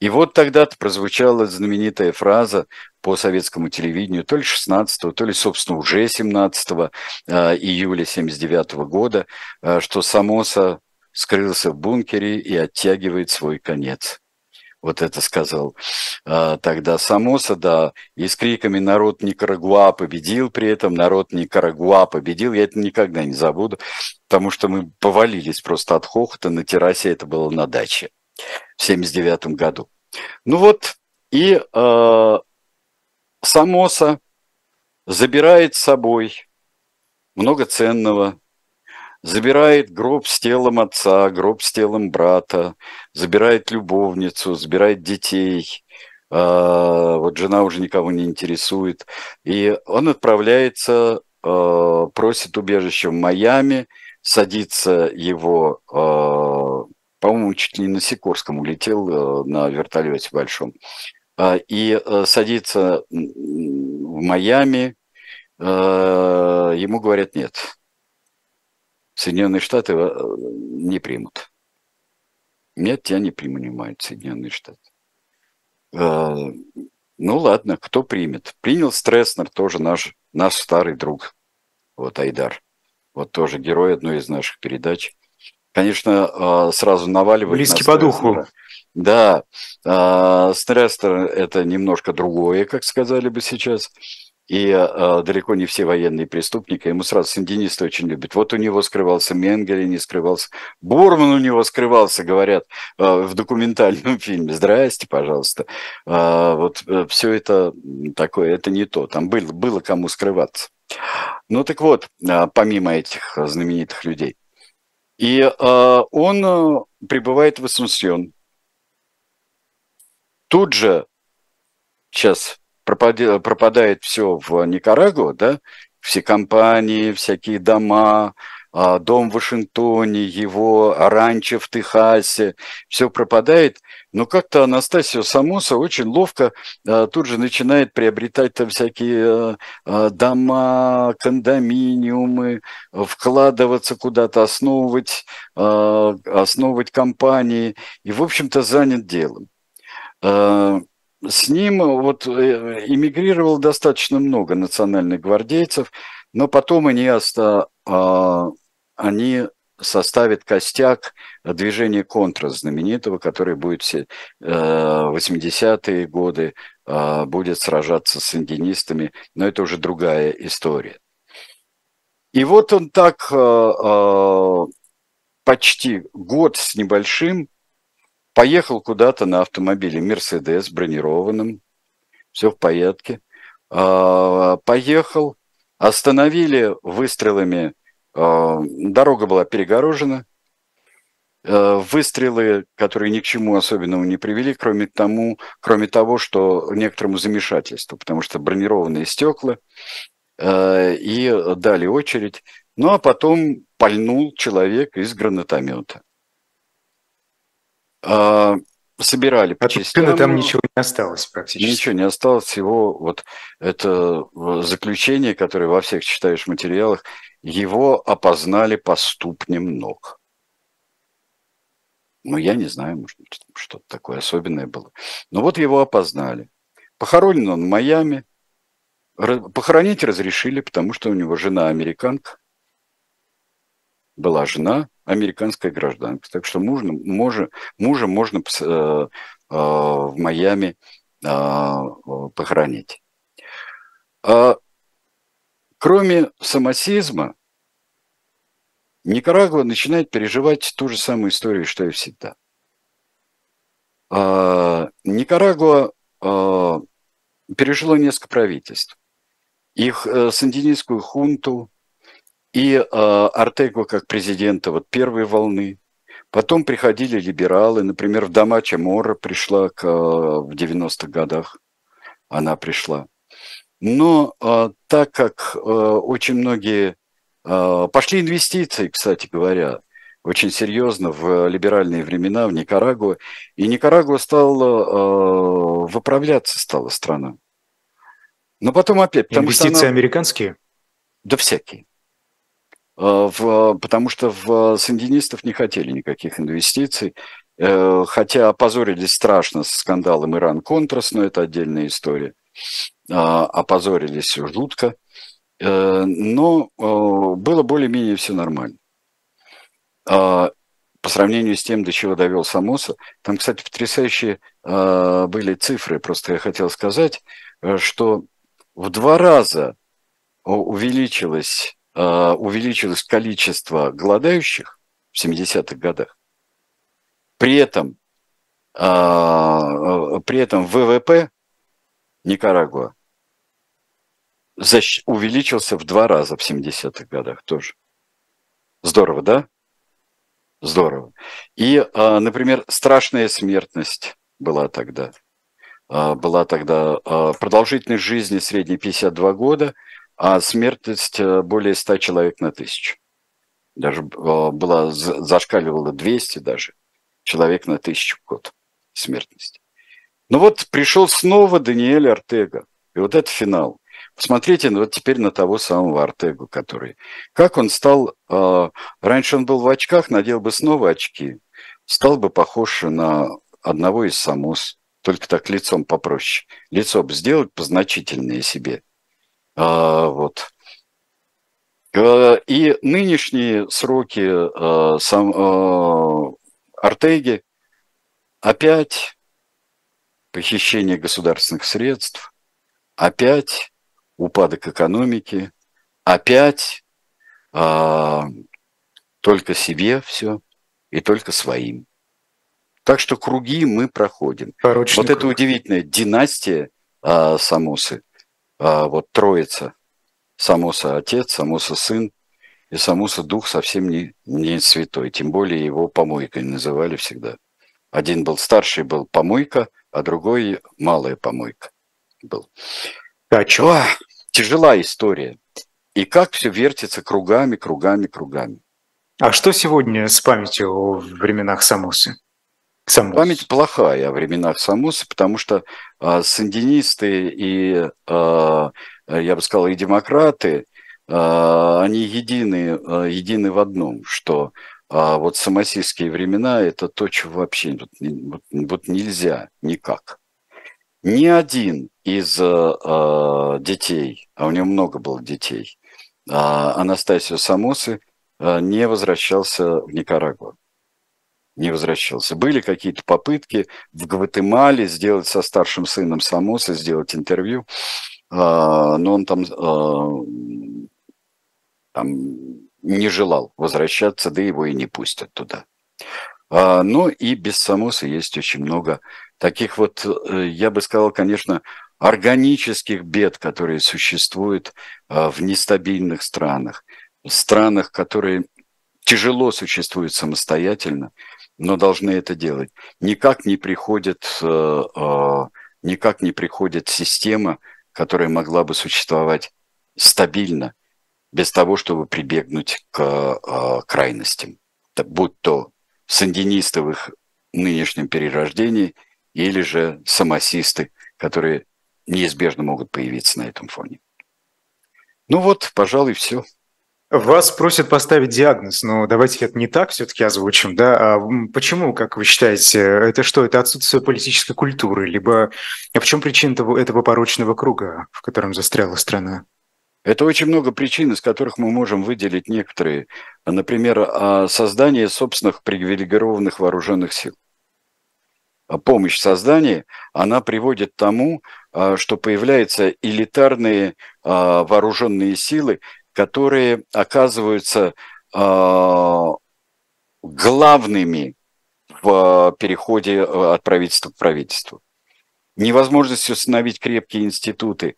И вот тогда-то прозвучала знаменитая фраза по советскому телевидению, то ли 16, то ли, собственно, уже 17 э, июля 79 года, э, что Самоса скрылся в бункере и оттягивает свой конец. Вот это сказал э, тогда Самоса, да, и с криками «Народ Никарагуа победил!» при этом «Народ Никарагуа победил!» Я это никогда не забуду, потому что мы повалились просто от хохота на террасе, это было на даче в 79 году. Ну вот, и э, Самоса забирает с собой много ценного, забирает гроб с телом отца, гроб с телом брата, забирает любовницу, забирает детей, э, вот жена уже никого не интересует, и он отправляется, э, просит убежище в Майами, садится его э, по-моему, чуть не на Сикорском улетел э, на вертолете большом, а, и э, садится в Майами, э, ему говорят нет. Соединенные Штаты не примут. Нет, тебя не принимают Соединенные Штаты. Ну ладно, кто примет? Принял Стресснер, тоже наш, наш старый друг. Вот Айдар. Вот тоже герой одной из наших передач конечно, а, сразу наваливает. Близкий по духу. Да, а, Стрестер – это немножко другое, как сказали бы сейчас. И э, далеко не все военные преступники, ему сразу синдинисты очень любят. Вот у него скрывался Менгеле, не скрывался. Бурман у него скрывался, говорят, э, в документальном фильме. Здрасте, пожалуйста. Э, вот э, все это такое, это не то. Там было, было кому скрываться. Ну так вот, э, помимо этих знаменитых людей. И э, он э, прибывает в Ассунсьон. Тут же сейчас пропадет, пропадает все в Никарагуа, да, все компании, всякие дома, дом в Вашингтоне, его ранчо в Техасе, все пропадает, но как-то Анастасия Самоса очень ловко а, тут же начинает приобретать там всякие а, дома, кондоминиумы, вкладываться куда-то, основывать, основывать компании. И, в общем-то, занят делом. С ним вот э, эмигрировало достаточно много национальных гвардейцев, но потом они оста, они составят костяк движения контра знаменитого, который будет все 80-е э, годы, э, будет сражаться с индинистами, но это уже другая история. И вот он так э, почти год с небольшим поехал куда-то на автомобиле Мерседес бронированном, все в порядке, поехал, остановили выстрелами дорога была перегорожена, э, выстрелы, которые ни к чему особенному не привели, кроме, тому, кроме того, что некоторому замешательству, потому что бронированные стекла, и дали очередь. Ну, а потом пальнул человек из гранатомета. Собирали по От частям. там ничего не осталось практически. Ничего не осталось, всего вот это заключение, которое во всех читаешь материалах, его опознали по ступням ног. Ну, я не знаю, может быть, что-то такое особенное было. Но вот его опознали. Похоронен он в Майами. Похоронить разрешили, потому что у него жена американка. Была жена американская гражданка. Так что мужа, мужа, мужа можно э, э, в Майами э, похоронить. А, кроме самосизма, Никарагуа начинает переживать ту же самую историю, что и всегда. А, Никарагуа а, пережило несколько правительств. Их э, сандинистскую хунту и а, Артегу как президента вот первой волны. Потом приходили либералы, например, в Дамача Мора пришла к, в 90-х годах, она пришла. Но так как очень многие а, пошли инвестиции, кстати говоря, очень серьезно в либеральные времена в Никарагуа. И Никарагуа стала, выправляться стала страна. Но потом опять... Инвестиции она... американские? Да всякие. А, в, потому что в сандинистов не хотели никаких инвестиций, э, хотя опозорились страшно с скандалом Иран-Контрас, но это отдельная история. А, опозорились жутко. Э, но э, было более-менее все нормально. А, по сравнению с тем, до чего довел Самоса, там, кстати, потрясающие э, были цифры. Просто я хотел сказать, что в два раза увеличилось, увеличилось количество голодающих в 70-х годах. При этом, при этом ВВП Никарагуа увеличился в два раза в 70-х годах тоже. Здорово, да? Здорово. И, например, страшная смертность была тогда. Была тогда продолжительность жизни средней 52 года, а смертность более 100 человек на тысячу. Даже была, зашкаливала 200 даже человек на тысячу год смертности. Ну вот пришел снова Даниэль Артега. И вот это финал. Посмотрите вот теперь на того самого Артегу, который... Как он стал... Э, раньше он был в очках, надел бы снова очки, стал бы похож на одного из самос, только так лицом попроще. Лицо бы сделать позначительнее себе. А, вот. Э, и нынешние сроки а, сам, а, Артеги опять похищение государственных средств, опять упадок экономики, опять а, только себе все и только своим. Так что круги мы проходим. Порочный вот круг. эта удивительная династия а, Самосы, а, вот троица, Самоса отец, Самоса сын и Самоса дух совсем не, не святой, тем более его помойкой называли всегда. Один был старший, был помойка, а другой малая помойка был. А чё? тяжела история. И как все вертится кругами, кругами, кругами. А что сегодня с памятью о временах Самусы? Самус. Память плохая о временах Самусы, потому что а, сандинисты и, а, я бы сказал, и демократы, а, они едины, а, едины в одном, что а, вот самосийские времена – это то, чего вообще вот, вот нельзя никак. Ни один из э, детей, а у него много было детей, э, Анастасио Самосы э, не возвращался в Никарагуа. Не возвращался. Были какие-то попытки в Гватемале сделать со старшим сыном Самоса, сделать интервью, э, но он там, э, там не желал возвращаться, да его и не пустят туда. А, но и без Самоса есть очень много таких вот, э, я бы сказал, конечно, органических бед, которые существуют а, в нестабильных странах, странах, которые тяжело существуют самостоятельно, но должны это делать. Никак не приходит, э, а, никак не приходит система, которая могла бы существовать стабильно, без того, чтобы прибегнуть к э, крайностям, будь то сандинисты в их нынешнем перерождении или же самосисты, которые неизбежно могут появиться на этом фоне. Ну вот, пожалуй, все. Вас просят поставить диагноз, но давайте это не так все-таки озвучим, да? А почему, как вы считаете, это что, это отсутствие политической культуры, либо а в чем причина этого, этого порочного круга, в котором застряла страна? Это очень много причин, из которых мы можем выделить некоторые. Например, а, создание собственных привилегированных вооруженных сил. А помощь в создании, она приводит к тому, а, что появляются элитарные вооруженные силы, которые оказываются главными в переходе от правительства к правительству невозможность установить крепкие институты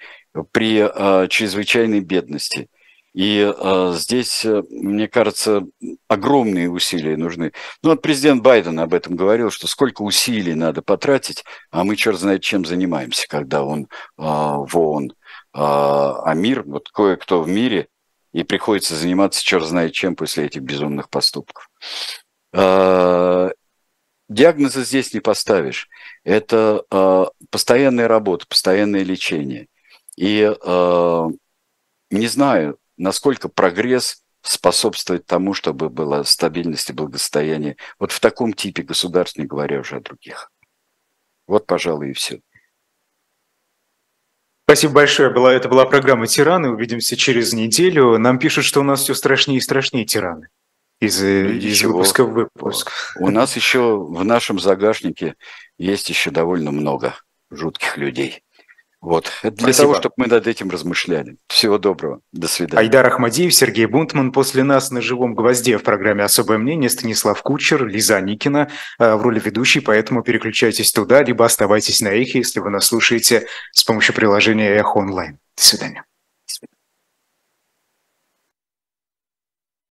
при э, чрезвычайной бедности. И э, здесь, э, мне кажется, огромные усилия нужны. Ну, вот президент Байден об этом говорил, что сколько усилий надо потратить, а мы черт знает чем занимаемся, когда он э, в ООН. Э, а мир, вот кое-кто в мире, и приходится заниматься черт знает чем после этих безумных поступков. Э, диагноза здесь не поставишь. Это э, постоянная работа, постоянное лечение. И э, не знаю, насколько прогресс способствует тому, чтобы была стабильность и благосостояние. Вот в таком типе государств, не говоря уже о других. Вот, пожалуй, и все. Спасибо большое. Была, это была программа «Тираны». Увидимся через неделю. Нам пишут, что у нас все страшнее и страшнее тираны из, ну, из выпуска в выпуск. У нас еще в нашем загашнике есть еще довольно много жутких людей. Вот. Это для Спасибо. того, чтобы мы над этим размышляли. Всего доброго. До свидания. Айдар Ахмадиев, Сергей Бунтман. После нас на живом гвозде в программе «Особое мнение» Станислав Кучер, Лиза Никина э, в роли ведущей, поэтому переключайтесь туда, либо оставайтесь на эхе, если вы нас слушаете с помощью приложения «Эхо онлайн». До свидания.